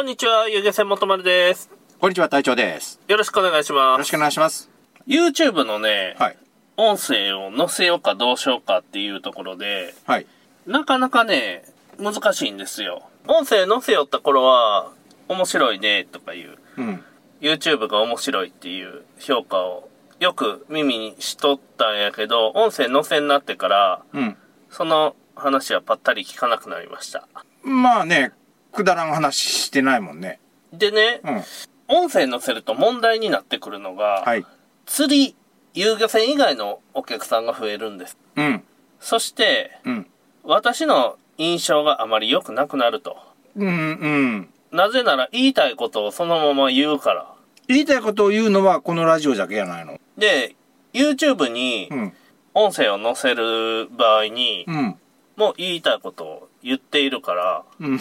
こんにちは、ゆげせんもとまるです。こんにちは、隊長です。よろしくお願いしよます。ろしくお願いします。YouTube のね、はい。音声を載せようかどうしようかっていうところで、はい。なかなかね、難しいんですよ。音声載せよった頃は、面白いねとかいう、うん。YouTube が面白いっていう評価をよく耳にしとったんやけど、音声載せになってから、うん。その話はぱったり聞かなくなりました。まあね、くだらん話してないもんね。でね、うん。音声載せると問題になってくるのが、はい。釣り、遊漁船以外のお客さんが増えるんです。うん。そして、うん。私の印象があまり良くなくなると。うん。うん。なぜなら言いたいことをそのまま言うから。言いたいことを言うのはこのラジオだけじゃないの。で、YouTube にうん。音声を載せる場合に、うん。もう言いたいことを言っているから、うん。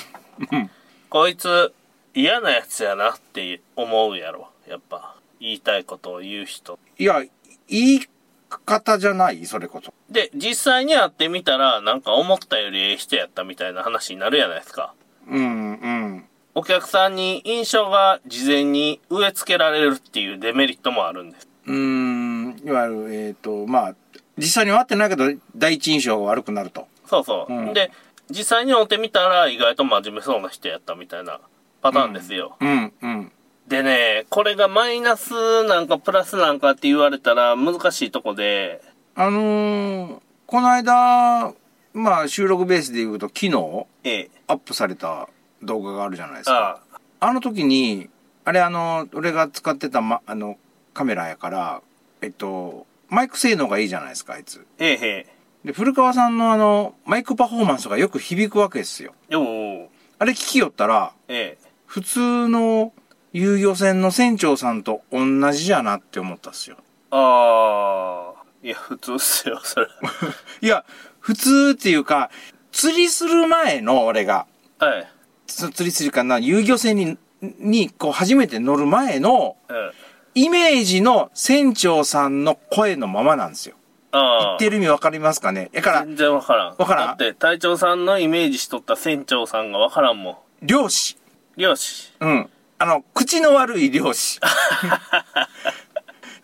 うん。こいつ嫌なやつやなって思うやろ。やっぱ。言いたいことを言う人。いや、言い方じゃない？それこそ。で、実際に会ってみたら、なんか思ったよりええ人やったみたいな話になるやないですか。うん。うん。お客さんに印象が事前に植え付けられるっていうデメリットもあるんです。うーん。いわゆる、えっ、と、まあ、実際には会ってないけど、第一印象が悪くなると。そうそう。うんで、実際に会ってみたら意外と真面目そうな人やったみたいなパターンですよ。うん。うん。でね、これがマイナスなんかプラスなんかって言われたら難しいとこで、あのーこの間、まあ収録ベースで言うと昨日ええ、アップされた動画があるじゃないですか。ああの時に、あれあの、俺が使ってた、ま、あの、カメラやから、えっと、マイク性能がいいじゃないですか、あいつ。ええへで、古川さんのあの、マイクパフォーマンスがよく響くわけですよ。え。よう、あれ聞きよったら、ええ。普通の遊漁船の船長さんと同じやなって思ったっすよ。ああ、いや、普通っすよ、それ。いや、普通っていうか、釣りする前の俺が、はい。つ釣りするかな、遊漁船に、に、こう、初めて乗る前の、うん。イメージの船長さんの声のままなんですよ。言って。る意味わかりますかね？だから、全然わからん。わからん？だって、隊長さんのイメージしとった船長さんがわからんもん。漁師。漁師。うん。あの、口の悪い漁師。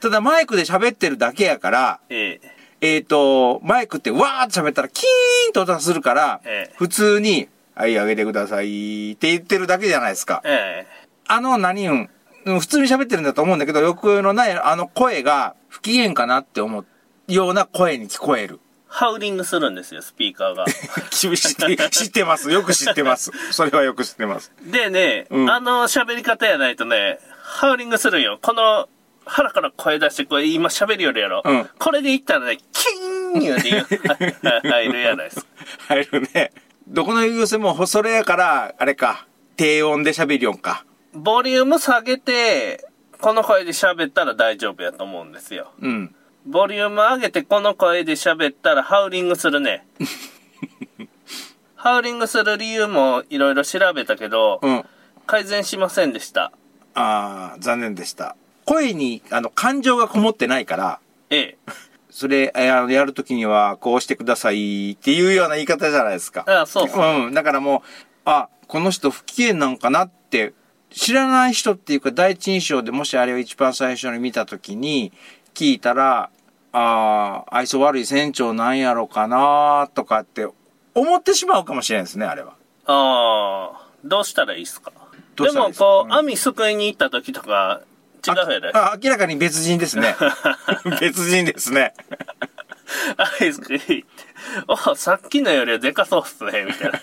ただマイクで喋ってるだけやから、ええ。えっ、と、マイクってわーって喋ったらキーンと音がするから、ええ普通に、はい、あげてくださいって言ってるだけじゃないですか。ええ。あの、何うん、うん普通に喋ってるんだと思うんだけど、抑揚のないあの声が不機嫌かなって思うような声に聞こえる。ハウリングするんですよ、スピーカーが。知って、知ってます。よく知ってます。それはよく知ってます。でね、うんあの喋り方やないとね、ハウリングするんよ。この、腹から声出して、これ今喋るよりやろ。うんこれで言ったらね、キーン言うて言う 入るやないですか。入るね。どこの遊漁船もそれやから、あれか、低音で喋りよんか。ボリューム下げて、この声で喋ったら大丈夫やと思うんですよ。うん。ボリューム上げてこの声で喋ったらハウリングするね。ハウリングする理由もいろいろ調べたけど、うん。改善しませんでした。ああ、残念でした。声に、あの、感情がこもってないから、ええ。それ、えあのやるときには、こうしてくださいっていうような言い方じゃないですか。ああ、そうそう。うん。だからもう、あ、この人不機嫌なんかなって、知らない人っていうか第一印象でもしあれを一番最初に見たときに聞いたら、ああ、愛想悪い船長なんやろかなとかって思ってしまうかもしれないですね、あれは。ああ、どうしたらいいっすか？でもこう、うん網すくいに行った時とか、違うやで。ああ明らかに別人ですね。別人ですね。網すくいって、お、さっきのよりはでかそうっすね、みたいな。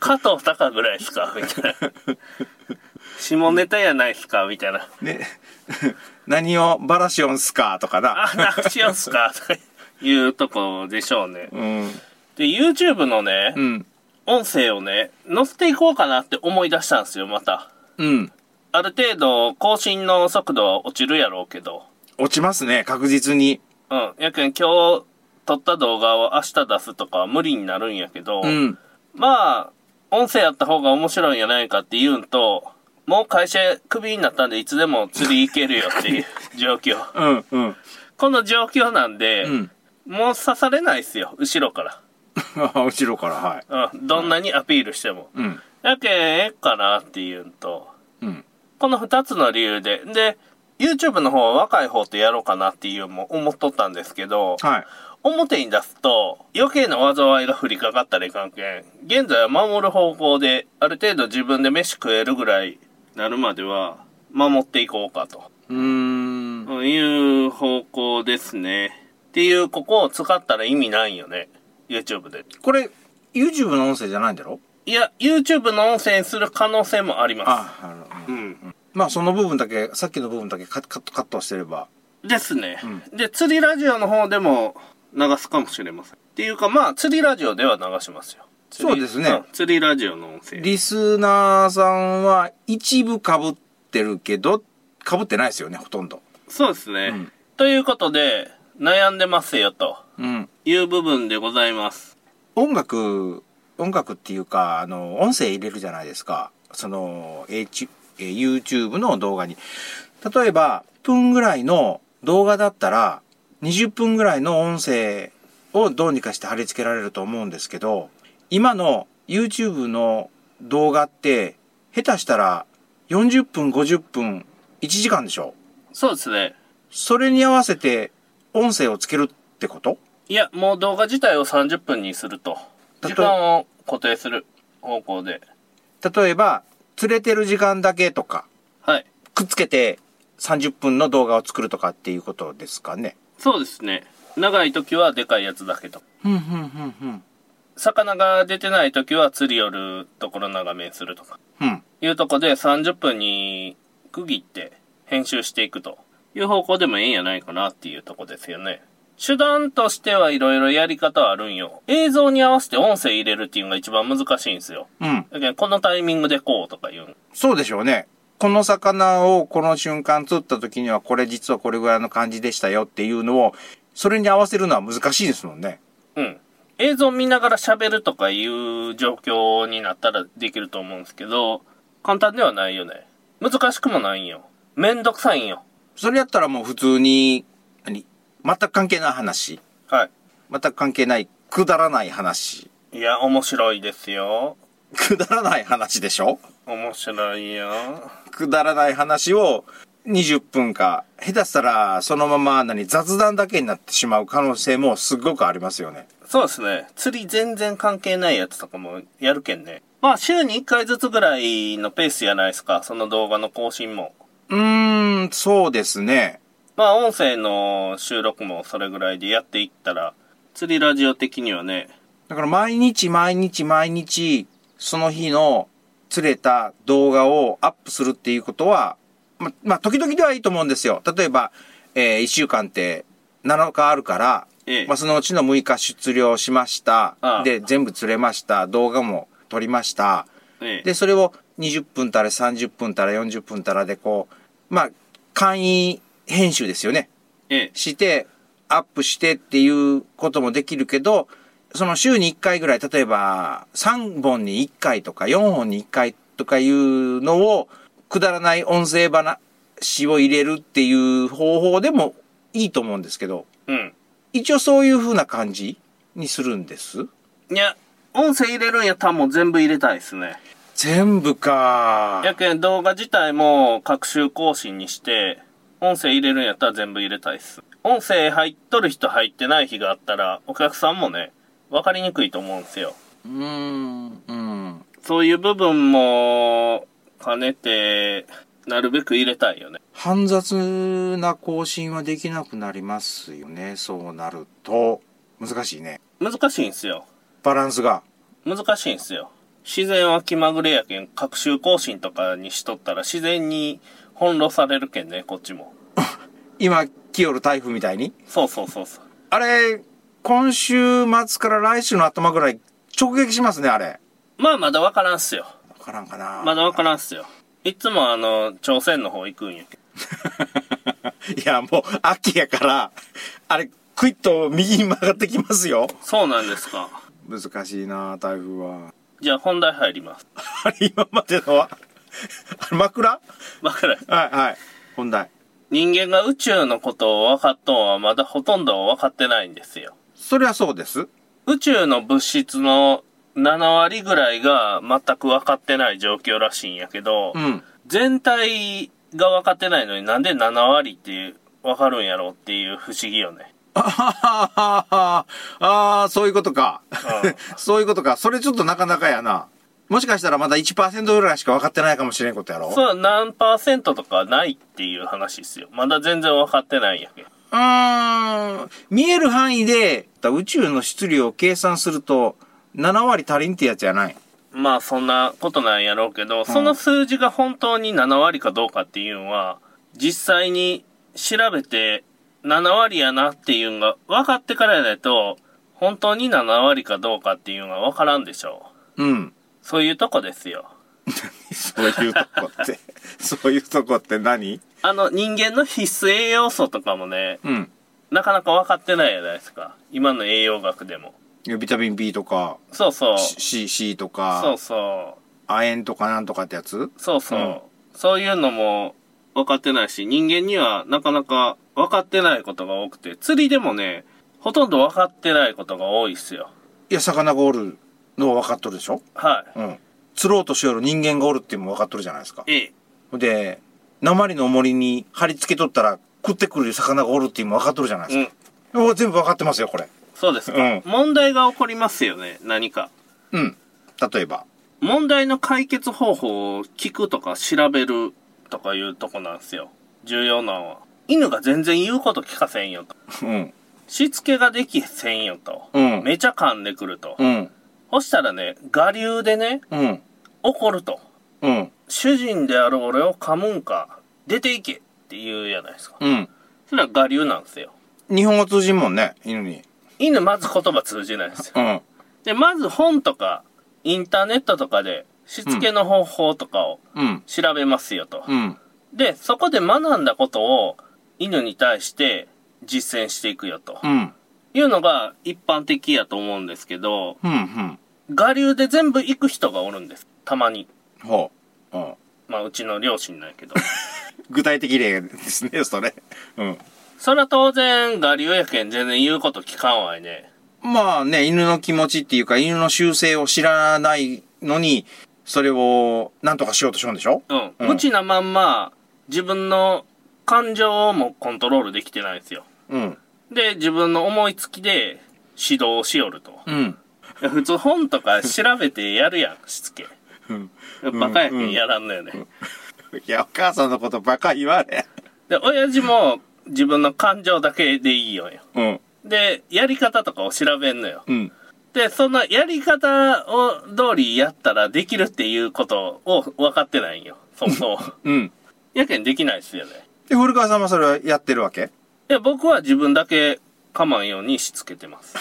加藤隆ぐらいっすかみたいな。下ネタやないっすかみたいな。ね、何をバラシオンすかとかな。あ、なくしよんすか とかいうとこでしょうね。うん。で、YouTube のね、うん。音声をね、載せていこうかなって思い出したんですよ、また。うん。ある程度、更新の速度は落ちるやろうけど。落ちますね、確実に。うん。やけん今日撮った動画を明日出すとかは無理になるんやけど、うん。まあ、音声やった方が面白いんやないかって言うんと、もう会社クビになったんでいつでも釣り行けるよっていう 状況。うん。うん。この状況なんで、うん。もう刺されないっすよ、後ろから。後ろから、はい。うん。どんなにアピールしても。うん。やけん、ええかなっていうんと、うん。この二つの理由で。で、YouTube の方は若い方とやろうかなっていうのも思っとったんですけど、はい。表に出すと余計な災いが降りかかったらいかんけん。現在は守る方向で、ある程度自分で飯食えるぐらいなるまでは守っていこうかと。うーん。いう方向ですね。っていう、ここを使ったら意味ないよね。YouTube で。これ、YouTube の音声じゃないんだろ？いや、YouTube の音声にする可能性もありまあ、あの、す。うん。まあその部分だけ、さっきの部分だけカッカットカットしてれば。ですね。で、釣りラジオの方でも流すかもしれません。っていうか、まあ、釣りラジオでは流しますよ。そうですねん釣りラジオの音声。リスナーさんは一部被ってるけど、被ってないですよね、ほとんど。そうですね。うんということで、悩んでますよ、とうん。いう部分でございます。音楽、音楽っていうか、あの、音声入れるじゃないですか。その、H、えー YouTube の動画に。例えば、分ぐらいの動画だったら、20分ぐらいの音声をどうにかして貼り付けられると思うんですけど、今の YouTube の動画って、下手したら40分、50分、1時間でしょ？そうですね。それに合わせて音声をつけるってこと？いや、もう動画自体を30分にすると。時間を固定する方向で。例えば、釣れてる時間だけとか、はい。くっつけて30分の動画を作るとかっていうことですかね？そうですね。長い時はでかいやつだけと。ふんふんふんふん。魚が出てない時は釣り寄るところ長めにするとか。うん。いうとこで30分に区切って編集していくという方向でもええんやないかなっていうとこですよね。手段としてはいろいろやり方はあるんよ。映像に合わせて音声入れるっていうのが一番難しいんですよ。うん。だけどこのタイミングでこうとか言うそうでしょうね。この魚をこの瞬間釣った時にはこれ実はこれぐらいの感じでしたよっていうのを、それに合わせるのは難しいですもんね。うん。映像見ながら喋るとかいう状況になったらできると思うんですけど、簡単ではないよね。難しくもないんよ。めんどくさいんよ。それやったらもう普通に、何？全く関係ない話。は全く関係ない、くだらない話。い。いや、面白いですよ。くだらない話でしょ？面白いよ。くだらない話を20分か、下手したらそのまま何？雑談だけになってしまう可能性もすごくありますよね。そうですね。釣り全然関係ないやつとかもやるけんね。まあ、週に1回ずつぐらいのペースじゃないですか。その動画の更新も。うーん、そうですね。まあ、音声の収録もそれぐらいでやっていったら、釣りラジオ的にはね、だから毎日毎日毎日、その日の釣れた動画をアップするっていうことは、ま、まあ、時々ではいいと思うんですよ。例えば、えー、1週間って7日あるから、ええまあ、そのうちの6日出漁しました。ああで、全部釣れました。動画も撮りました。ええで、それを20分たら30分たら40分たらでこう、まあ、簡易編集ですよね。ええ、して、アップしてっていうこともできるけど、その週に1回ぐらい、例えば3本に1回とか4本に1回とかいうのを、くだらない音声話を入れるっていう方法でもいいと思うんですけど、うん。一応そういう風な感じにするんです？いや、音声入れるんやったらもう全部入れたいですね。全部か。やけん動画自体も各週更新にして、音声入れるんやったら全部入れたいっす。音声入っとる人入ってない日があったら、お客さんもね、わかりにくいと思うんですよ。うーん、うん。そういう部分も兼ねて、なるべく入れたいよね。煩雑な更新はできなくなりますよね。そうなると。難しいね。難しいんすよ。バランスが。難しいんすよ。自然は気まぐれやけん、各週更新とかにしとったら自然に翻弄されるけんね、こっちも。今、来よる台風みたいに？そうそうそうそう。あれ、今週末から来週の頭ぐらい直撃しますね、あれ。まあまだわからんっすよ。わからんかな。まだわからんっすよ。いつもあの、朝鮮の方行くんやけど。いや、もう、秋やから、あれ、クイッと右に曲がってきますよ。そうなんですか。難しいな、台風は。じゃあ本題入ります。あれ、今までのは、あれ、枕？わからん。はい、はい。本題。人間が宇宙のことを分かっとんはまだほとんど分かってないんですよ。そりゃそうです。宇宙の物質の7割ぐらいが全く分かってない状況らしいんやけど、うん。全体が分かってないのになんで7割って分かるんやろうっていう不思議よね。あははははあー、そういうことかうん。そういうことか。それちょっとなかなかやな。もしかしたらまだ1%ぐらいしか分かってないかもしれんことやろ？そう、何パーセントとかないっていう話ですよ。まだ全然分かってないんやけど。うーん。見える範囲で宇宙の質量を計算すると7割足りんってやつやない。まあそんなことなんやろうけど、その数字が本当に7割かどうかっていうのは、実際に調べて7割やなっていうのが分かってからやないと、本当に7割かどうかっていうのが分からんでしょう。うん。そういうとこですよ。そういうとこって。そういうとこって何？あの人間の必須栄養素とかもね、うん。なかなか分かってないじゃないですか。今の栄養学でも。ビタミン B とか、そうそう。C, C とそうか、そう。亜鉛とかなんとかってやつ？そうそう、うんそういうのも分かってないし、人間にはなかなか分かってないことが多くて、釣りでもね、ほとんど分かってないことが多いっすよ。いや、魚がおるのは分かっとるでしょ？はうん。釣ろうとしよる人間がおるっていうのも分かっとるじゃないですかい。。ええ。で、鉛の重りに貼り付けとったら食ってくる魚がおるっていうのも分かっとるじゃないですか。うん。お全部分かってますよ、これ。そうですか、うん問題が起こりますよね、何か。うん。例えば。問題の解決方法を聞くとか調べるとかいうとこなんですよ。重要なのは。犬が全然言うこと聞かせんよと。うん。しつけができせんよと。うんめちゃ噛んでくると。うん。そしたらね、我流でね、うん。怒ると。うん。主人である俺を噛むんか、出ていけって言うじゃないですか。うん。それは我流なんですよ。日本語通じんもんね、犬に。犬まず言葉通じないですよ。うん。で、まず本とか、インターネットとかで、しつけの方法とかをうん。調べますよと。うん。で、そこで学んだことを犬に対して実践していくよと。うん。いうのが一般的やと思うんですけど、うん。うん。我流で全部行く人がおるんです。たまに。ほう。うん。まあ、うちの両親なんやけど。具体的例ですね、それ。うん。それは当然、我流やけん全然言うこと聞かんわいね。まあね、犬の気持ちっていうか、犬の習性を知らないのに、それを何とかしようとしようんでしょ？うん。うん無知なまんま、自分の感情もコントロールできてないんですよ。うん。で、自分の思いつきで指導をしよると。うん。いや普通本とか調べてやるやん、しつけ。うん。バカやけんやらんのよね。いや、お母さんのことばか言われ。で、親父も自分の感情だけでいいよよ。うん。で、やり方とかを調べんのよ。うん。で、そのやり方を通りやったらできるっていうことを分かってないんよ。そもそも。うん。やけんできないっすよね。で、古川さんはそれはやってるわけ？いや、僕は自分だけかまんようにしつけてます。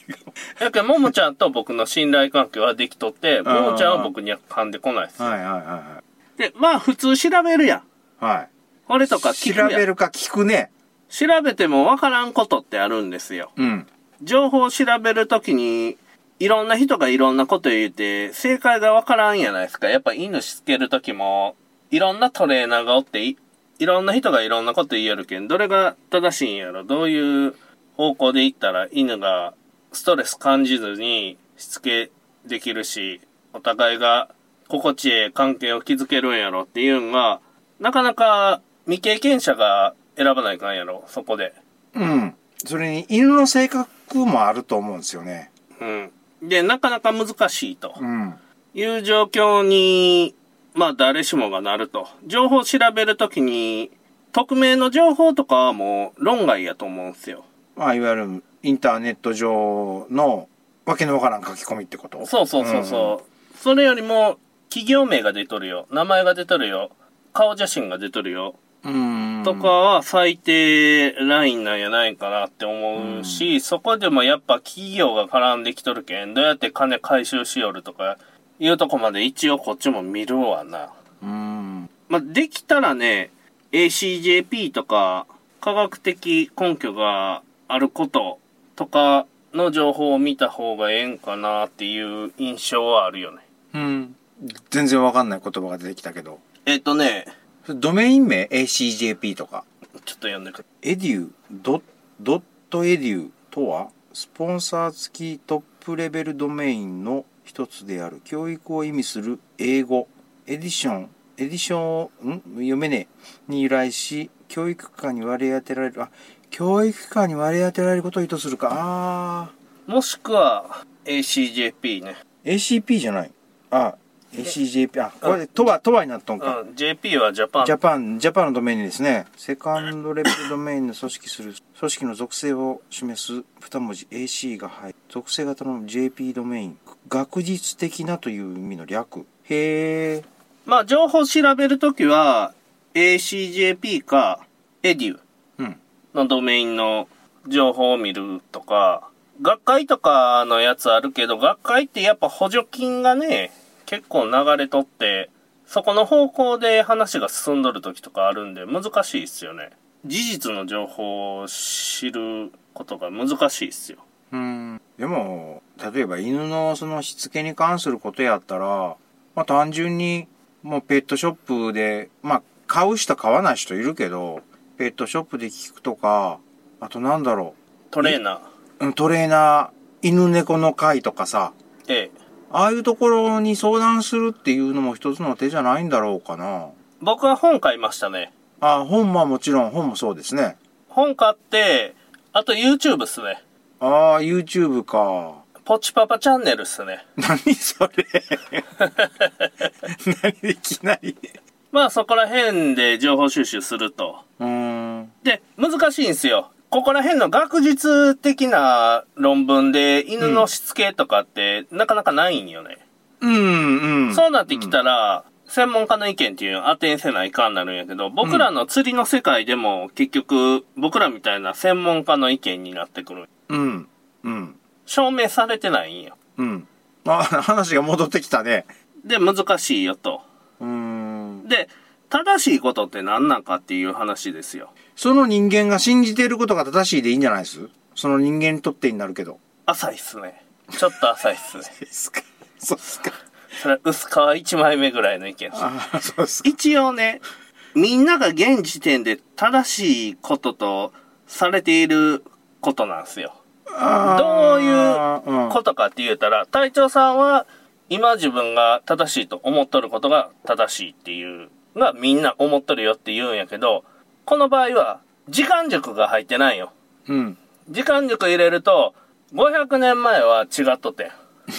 やけん、ももちゃんと僕の信頼関係はできとって、ももちゃんは僕には噛んでこないっすよ。はいはいはで、まあ普通調べるやん。いはい。はい。これとか聞くやん調べるか聞くね。調べてもわからんことってあるんですよ。うん。情報を調べるときに、いろんな人がいろんなこと言うて、正解がわからんやないですか。やっぱ犬しつけるときも、いろんなトレーナーがおってい、いろんな人がいろんなこと言えるけん、どれが正しいんやろ、どういう方向で行ったら犬がストレス感じずにしつけできるし、お互いが心地ええ関係を築けるんやろっていうのが、なかなか未経験者が選ばないかんやろ、そこで。うん。それに犬の性格もあると思うんですよね。うん。で、なかなか難しいとうん。いう状況に、まあ誰しもがなると。情報を調べるときに、匿名の情報とかはもう論外やと思うんですよ。まあ、いわゆるインターネット上のわけのわからん書き込みってこと？そうそうそうそう。それよりも、企業名が出とるよ。名前が出とるよ。顔写真が出とるよ。うん。うん。とかは最低ラインなんやないかなって思うし、そこでもやっぱ企業が絡んできとるけん、どうやって金回収しよるとか、いうとこまで一応こっちも見るわな。うん。まあ、できたらね、ACJP とか、科学的根拠があることとかの情報を見た方がええんかなっていう印象はあるよね。うん。全然わかんない言葉が出てきたけど。えっ、とね、ドメイン名？ACJP とか。ちょっと読んでくれ。エデュドドットエデュとはスポンサー付きトップレベルドメインの一つである。教育を意味する英語。エディション。エディションん？読めねえ。に由来し教育機関に割り当てられる。あ教育機関に割り当てられることを意図するか。あもしくは ACJP ね。ー ACP じゃない。あ ACJP あこれとはとはになっとんか、うん、JP はジャパン。ジャパン、ジャパンのドメインですね。セカンドレベルドメインの組織する、組織の属性を示す二文字 AC が入る。属性型の JP ドメイン。学術的なという意味の略。へー。まあ、情報調べるときは ACJP か EDU うん。のドメインの情報を見るとか、学会とかのやつあるけど、学会ってやっぱ補助金がね、結構流れとって、そこの方向で話が進んどる時とかあるんで難しいっすよね。事実の情報を知ることが難しいっすよ。うん。でも、例えば犬のそのしつけに関することやったら、まあ単純に、もうペットショップで、まあ買う人買わない人いるけど、ペットショップで聞くとか、あとなんだろトレーナー。う、うんトレーナー、犬猫の会とかさ、ええ。ああいうところに相談するっていうのも一つの手じゃないんだろうかな。僕は本買いましたね。ああ、本はもちろん、本もそうですね。本買って、あと YouTube っすね。ああ、YouTube か。ポチパパチャンネルっすね。何それ何いきなり。まあそこら辺で情報収集すると。うーん。で、難しいんですよ。ここら辺の学術的な論文で犬のしつけとかってなかなかないんよね。うん、うん。そうなってきたら、専門家の意見っていうのを当てんせないかんなるんやけど、僕らの釣りの世界でも結局僕らみたいな専門家の意見になってくる。うん。うん。証明されてないんよ。うん。あ、話が戻ってきたね。で、難しいよと。うーん。で、正しいことって何なんかっていう話ですよ。その人間が信じていることが正しいでいいんじゃないです？その人間にとってになるけど。浅いっすね。ちょっと浅いっすね。そうっすか。それは薄皮一枚目ぐらいの意見です。そうですか。一応ね、みんなが現時点で正しいこととされていることなんですよ。どういううんことかって言うたら、隊長さんは今自分が正しいと思っとることが正しいっていうのがみんな思っとるよって言うんやけど、この場合は時間軸が入ってないよ。うん。時間軸入れると、500年前は違っとって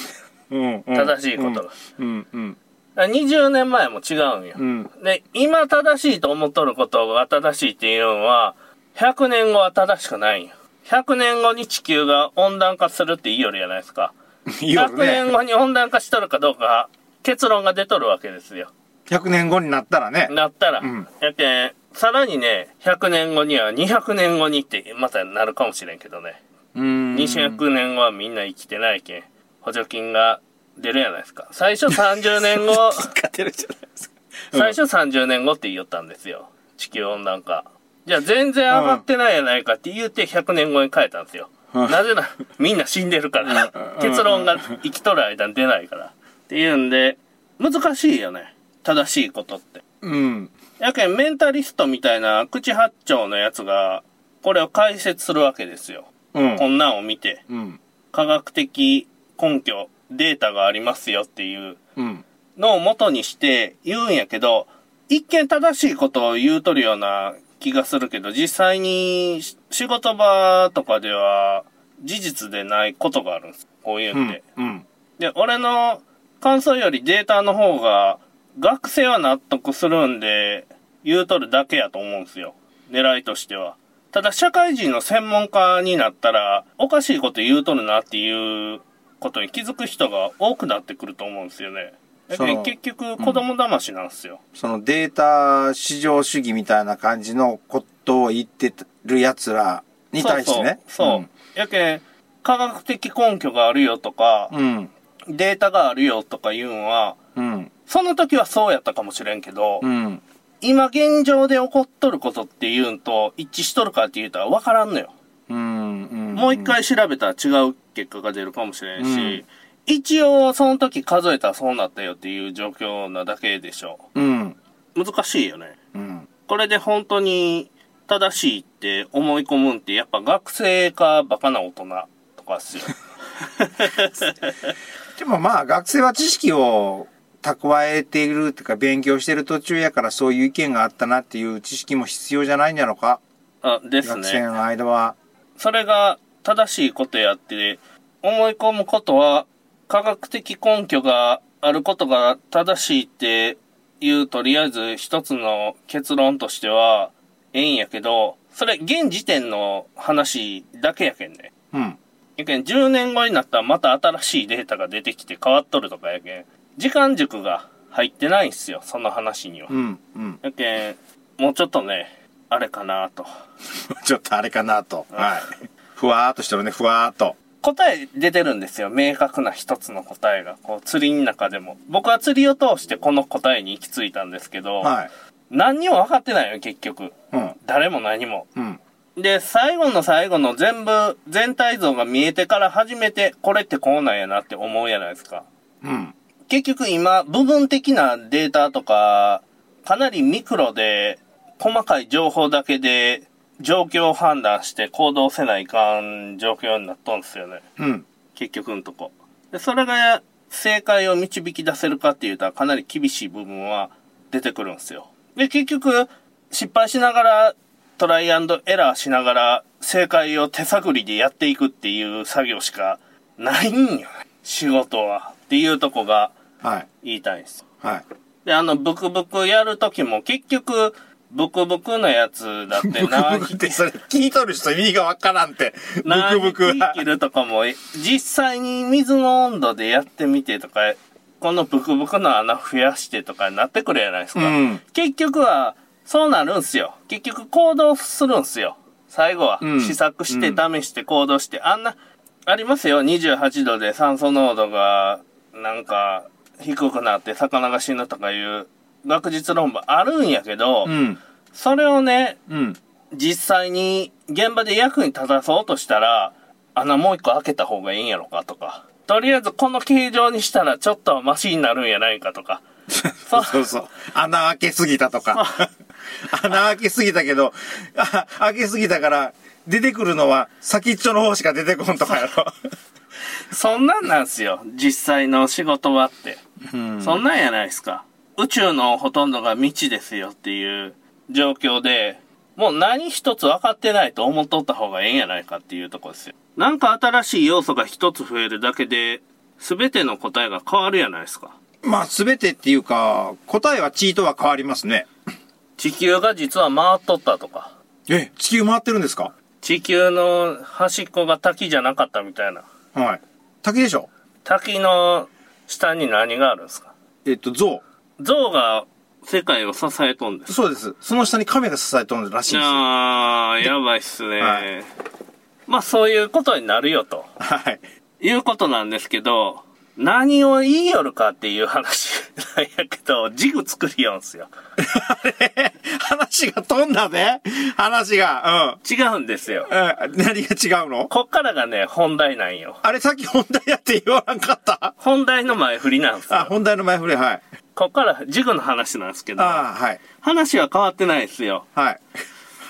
ん。正しいことが。うん。うん。だから20年前も違うんよ。うん。で、今正しいと思っとることが正しいっていうのは、100年後は正しくないんよ。100年後に地球が温暖化するって言いよるじゃないですか。いいよ100年ね。後に温暖化しとるかどうか、結論が出とるわけですよ。100年後になったらね。なったら。うんやけん、さらにね、100年後には200年後にってまたなるかもしれんけどね。うーん。200年後はみんな生きてないけん、補助金が出るじゃないですか。最初30年後、勝てるじゃないですか。最初30年後って言ったんですよ。地球温暖化。じゃあ全然上がってないやないかって言って100年後に変えたんですよ。うんなぜなら、みんな死んでるから。結論が生きとる間に出ないから。っていうんで、難しいよね。正しいことって。うん。やけん、メンタリストみたいな口八丁のやつが、これを解説するわけですよ。うん。こんなんを見て、うん。科学的根拠、データがありますよっていううん。のを元にして言うんやけど、一見正しいことを言うとるような気がするけど、実際にし仕事場とかでは事実でないことがあるんです。こういううんんで。。うん。で、俺の感想よりデータの方が学生は納得するんで言うとるだけやと思うんですよ。狙いとしては。ただ社会人の専門家になったらおかしいこと言うとるなっていうことに気づく人が多くなってくると思うんですよね。結局子供騙しなんですよ。そのデータ至上主義みたいな感じのことを言ってる奴らに対してね。そうそう。そうやけん、科学的根拠があるよとか、うん。データがあるよとか言うんは、うん。その時はそうやったかもしれんけど、うん。今現状で起こっとることっていうんと一致しとるかって言うたら分からんのよ。うん。うん。もう一回調べたら違う結果が出るかもしれんし、うん一応その時数えたらそうなったよっていう状況なだけでしょうん。う。難しいよね。うん。これで本当に正しいって思い込むんってやっぱ学生かバカな大人とかっすよ。でもまあ学生は知識を蓄えているっていうか勉強してる途中やからそういう意見があったなっていう知識も必要じゃないんじゃろうか？あ、ですね。学生の間は。それが正しいことやって、思い込むことは、科学的根拠があることが正しいっていう、とりあえず一つの結論としては、ええんやけど、それ現時点の話だけやけんね。うん。やけん、10年後になったらまた新しいデータが出てきて変わっとるとかやけん、時間軸が入ってないんすよ、その話には。うん。うん。やけん、もうちょっとね、あれかなと。ちょっとあれかなと。はい。ふわーっとしてるね、ふわーっと。答え出てるんですよ。明確な一つの答えが。こう、釣りの中でも。僕は釣りを通してこの答えに行き着いたんですけど、はい。何にも分かってないよ、結局。うん。誰も何も。うん。で、最後の最後の全部、全体像が見えてから初めて、これってこうなんやなって思うじゃないですか。うん。結局今、部分的なデータとか、かなりミクロで、細かい情報だけで、状況を判断して行動せないかん状況になっとんですよね。うん。結局のとこ。で、それが正解を導き出せるかっていうとかなり厳しい部分は出てくるんですよ。で、結局、失敗しながら、トライアンドエラーしながら、正解を手探りでやっていくっていう作業しかないんよね。仕事は。っていうとこがはい。言いたいんです。はい。で、あの、ブクブクやるときも結局、ブクブクのやつだって ブクなブクってそれ聞いとる人意味がわからんって。ブクブクは。切るとかも、実際に水の温度でやってみてとか、このブクブクの穴増やしてとかになってくるじゃないですか。うん結局は、そうなるんすよ。結局行動するんすよ。最後は、うん試作して試して行動して、あんな、ありますよ。28度で酸素濃度が、なんか、低くなって魚が死ぬとかいう学術論文あるんやけど、うん。それをね、うん。実際に現場で役に立たそうとしたら、穴もう一個開けた方がいいんやろかとか、とりあえずこの形状にしたらちょっとマシになるんやないかとか、そ そうそう。穴開けすぎたとか。穴開けすぎたけど、あ開けすぎたから、出てくるのは先っちょの方しか出てこんとかやろ。そんなんなんすよ、実際の仕事はって。うんそんなんやないですか。宇宙のほとんどが未知ですよっていう状況で、もう何一つ分かってないと思っとった方がええんやないかっていうとこですよ。なんか新しい要素が一つ増えるだけで、全ての答えが変わるやないですか。まあ、すべてっていうか、答えはチートは変わりますね。地球が実は回っとったとか、え、地球回ってるんですか？地球の端っこが滝じゃなかったみたいな。はい。滝でしょ？滝の下に何があるんですか？えっと、象。象が世界を支えとんです。そうです。その下に亀が支えとるらしいんですよ。あー、やばいっすね。はいまあそういうことになるよと。はい。いうことなんですけど、何を言いよるかっていう話 なんやけど、ジグ作りよんすよ。話が飛んだね話が。違うんですよ。うん。うん。何が違うの？こっからがね、本題なんよ。あれさっき本題やって言わなかった？本題の前振りなんですあ、よ。本題の前振り、はい。こっからジグの話なんですけど、あはい。話は変わってないですよ。はい。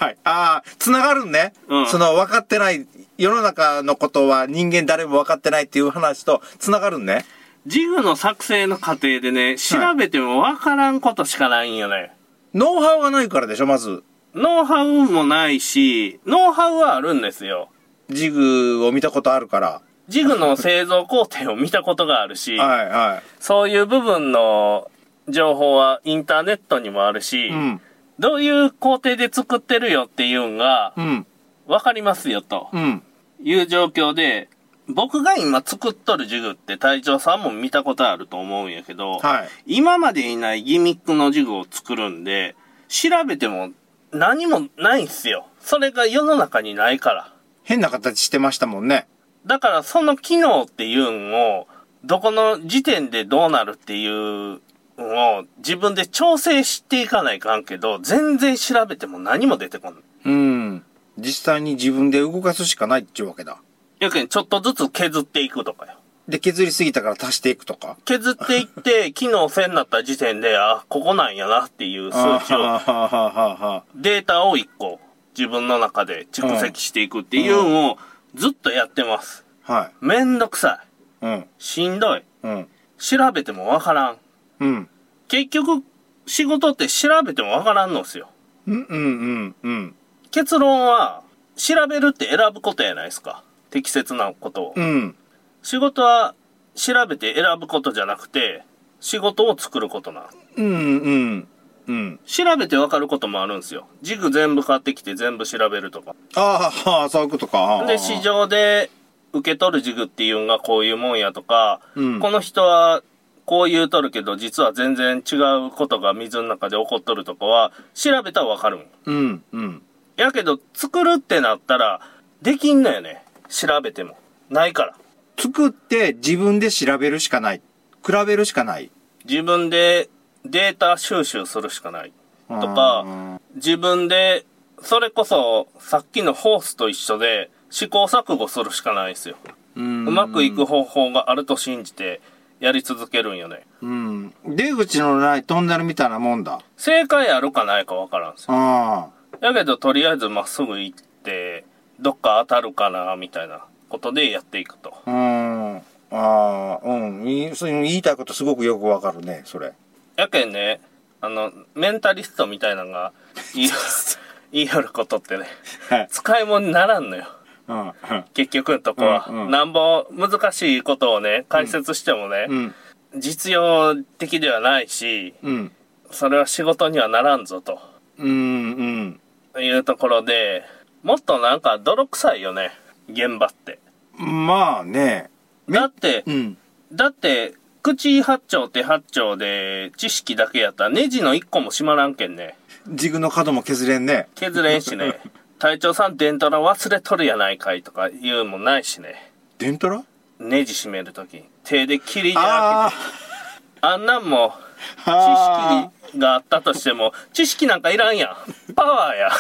はい。ああ、つながるんね。うんその分かってない、世の中のことは人間誰も分かってないっていう話とつながるんね。ジグの作成の過程でね、調べてもわからんことしかないんよね。ノウハウがないからでしょ、まず。ノウハウもないし、ノウハウはあるんですよ。ジグを見たことあるから。ジグの製造工程を見たことがあるし、はい、はそういう部分の情報はインターネットにもあるし、い。うん。どういう工程で作ってるよっていうのがうん。わかりますよとうん。いう状況で、僕が今作っとるジグって隊長さんも見たことあると思うんやけど、はい。今までにないギミックのジグを作るんで、調べても何もないんすよ。それが世の中にないから。変な形してましたもんね。だからその機能っていうのを、どこの時点でどうなるっていうのを自分で調整していかないかんけど、全然調べても何も出てこん。うん。実際に自分で動かすしかないっていうわけだ。やけんちょっとずつ削っていくとかよ。で、削りすぎたから足していくとか。削っていって、機能せんなった時点で、あ、ここなんやなっていう数値を、データを1個自分の中で蓄積していくっていうのをずっとやってます。はめんどくさい。い。うん。しんどい。うん。調べてもわからん。うん。結局、仕事って調べてもわからんのっすよ。うん、うん、うん、うん。結論は、調べるって選ぶことやないですか。適切なことを。うん。仕事は調べて選ぶことじゃなくて、仕事を作ることなん。うん、うん。うん。調べてわかることもあるんですよ。ジグ全部買ってきて全部調べるとか。ああ、そういうことか。で、市場で受け取るジグっていうのがこういうもんやとか、うんこの人はこう言うとるけど、実は全然違うことが水の中で起こっとるとかは、調べたらわかるん。うん、うん。やけど、作るってなったら、できんのよね。調べても。ないから。作って自分で調べるしかない。比べるしかない。自分でデータ収集するしかない。とかうん自分で、それこそ、さっきのホースと一緒で、試行錯誤するしかないですよ。うんうまくいく方法があると信じて、やり続けるんよね。うん。出口のないトンネルみたいなもんだ。正解あるかないかわからんすよ。あやけど、とりあえずまっすぐ行って、どっか当たるかな、みたいなことでやっていくと。あ。うん。ああ、うん。いいそういう言いたいことすごくよくわかるね、それ。やけんね、あの、メンタリストみたいなのが言い、言いよることってね、はい。使い物にならんのよ。うん。うん結局のとこは。うんうんなんぼ難しいことをね、解説してもね、うん。実用的ではないし、うん。それは仕事にはならんぞとうん。いうところで、もっとなんか泥臭いよね、現場って。うん。まあね。だって、うん。だって、口八丁手八丁で知識だけやったらネジの一個も閉まらんけんね。ジグの角も削れんね。削れんしね。隊長さんデントラ忘れとるやないかいとか言うもんないしね。デントラ？ネジ締めるとき。手で切りで開あけて。あんなんも、知識があったとしても、知識なんかいらんやん。パワーや。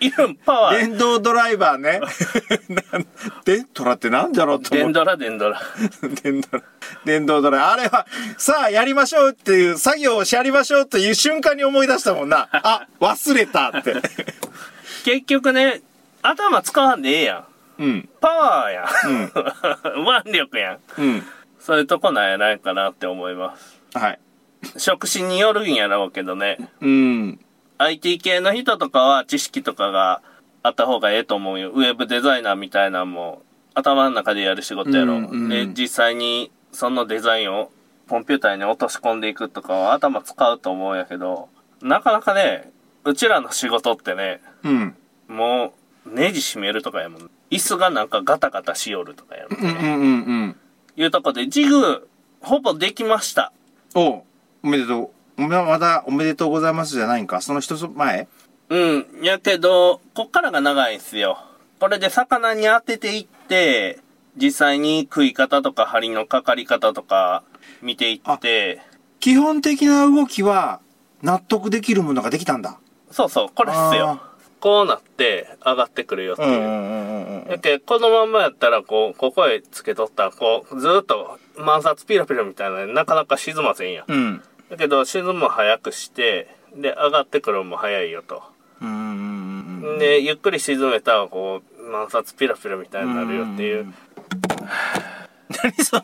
いるん、パワー。電動ドライバーね。なんデントラってなんだろうと思う。デンドラ、デンドラ。電動、電動ドライバー。あれは、さあやりましょうっていう、作業をしやりましょうっていう瞬間に思い出したもんな。あ、忘れたって。結局ね、頭使わんでええやん。うん。パワーやん。腕力やん。うん。そういうとこなんやないかなって思います。はい。職種によるんやろうけどね。うん。IT 系の人とかは知識とかがあった方がええと思うよ。ウェブデザイナーみたいなんも頭の中でやる仕事やろ。うんうんで、実際にそのデザインをコンピューターに落とし込んでいくとかは頭使うと思うんやけど、なかなかね、うちらの仕事ってね、うん。もうネジ締めるとかやもん。椅子がなんかガタガタしよるとかやもんね。うんうんうんうん。いうとこで、ジグ、ほぼできました。おうおめでとう。おめまだおめでとうございますじゃないんか？その一つ前？うん。やけど、こっからが長いんすよ。これで魚に当てていって、実際に食い方とか針のかかり方とか見ていって、基本的な動きは納得できるものができたんだ。そうそう、これっすよあ。こうなって上がってくるよっていう。このまんまやったら、こう、ここへつけとったら、こう、ずーっと満札ピラピラみたいなのなかなか沈ませんやん。うん。だけど、沈むも早くして、で、上がってくるのも早いよと。うんうんうんうん。で、ゆっくり沈めたら、こう、満札ピラピラみたいになるよっていう。何その、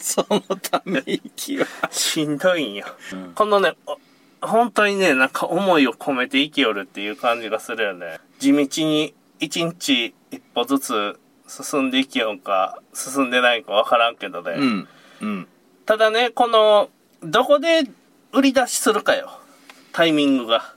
そのため息は。しんどいんよ。このね、お本当にね、なんか思いを込めて生きよるっていう感じがするよね。地道に一日一歩ずつ進んでいきようか、進んでないかわからんけどね。うん。うん。ただね、この、どこで売り出しするかよ。タイミングが。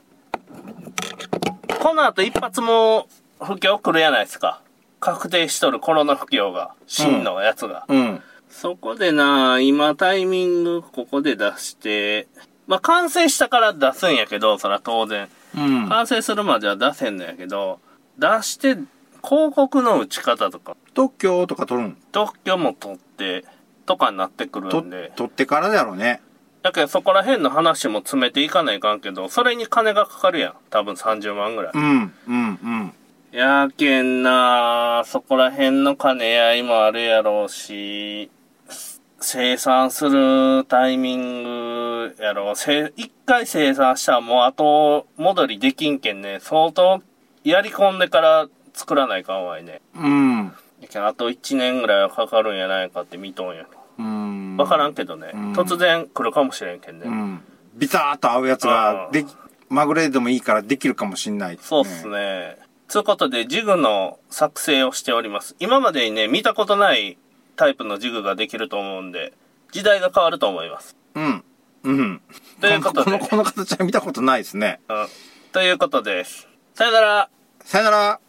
この後一発も不況来るやないですか。確定しとるコロナ不況が。真のやつが。うん。そこでな、今タイミングここで出して、まあ、完成したから出すんやけど、そら当然。うん。完成するまでは出せんのやけど、出して、広告の打ち方とか、特許とか取るん？特許も取って、とかになってくるとんで。取ってからだろうね。だけどそこら辺の話も詰めていかないかんけど、それに金がかかるやん。多分30万ぐらい。うん。うん。うん。やけんなそこら辺の兼ね合いもあるやろうし、生産するタイミングやろう。せ一回生産したらもう後戻りできんけんね、相当やり込んでから作らないかんわいね。うん。あと1年ぐらいはかかるんやないかって見とんやと。うん。わからんけどね、うん突然来るかもしれんけんね。うん。ビターっと合うやつが、でき、まぐれでもいいからできるかもしんない、そうっす。ね。ということで、ジグの作成をしております。今までにね、見たことないタイプのジグができると思うんで、時代が変わると思います。うん。うん。ということでこの、この形は見たことないですね。うん。ということです。さよなら。さよなら。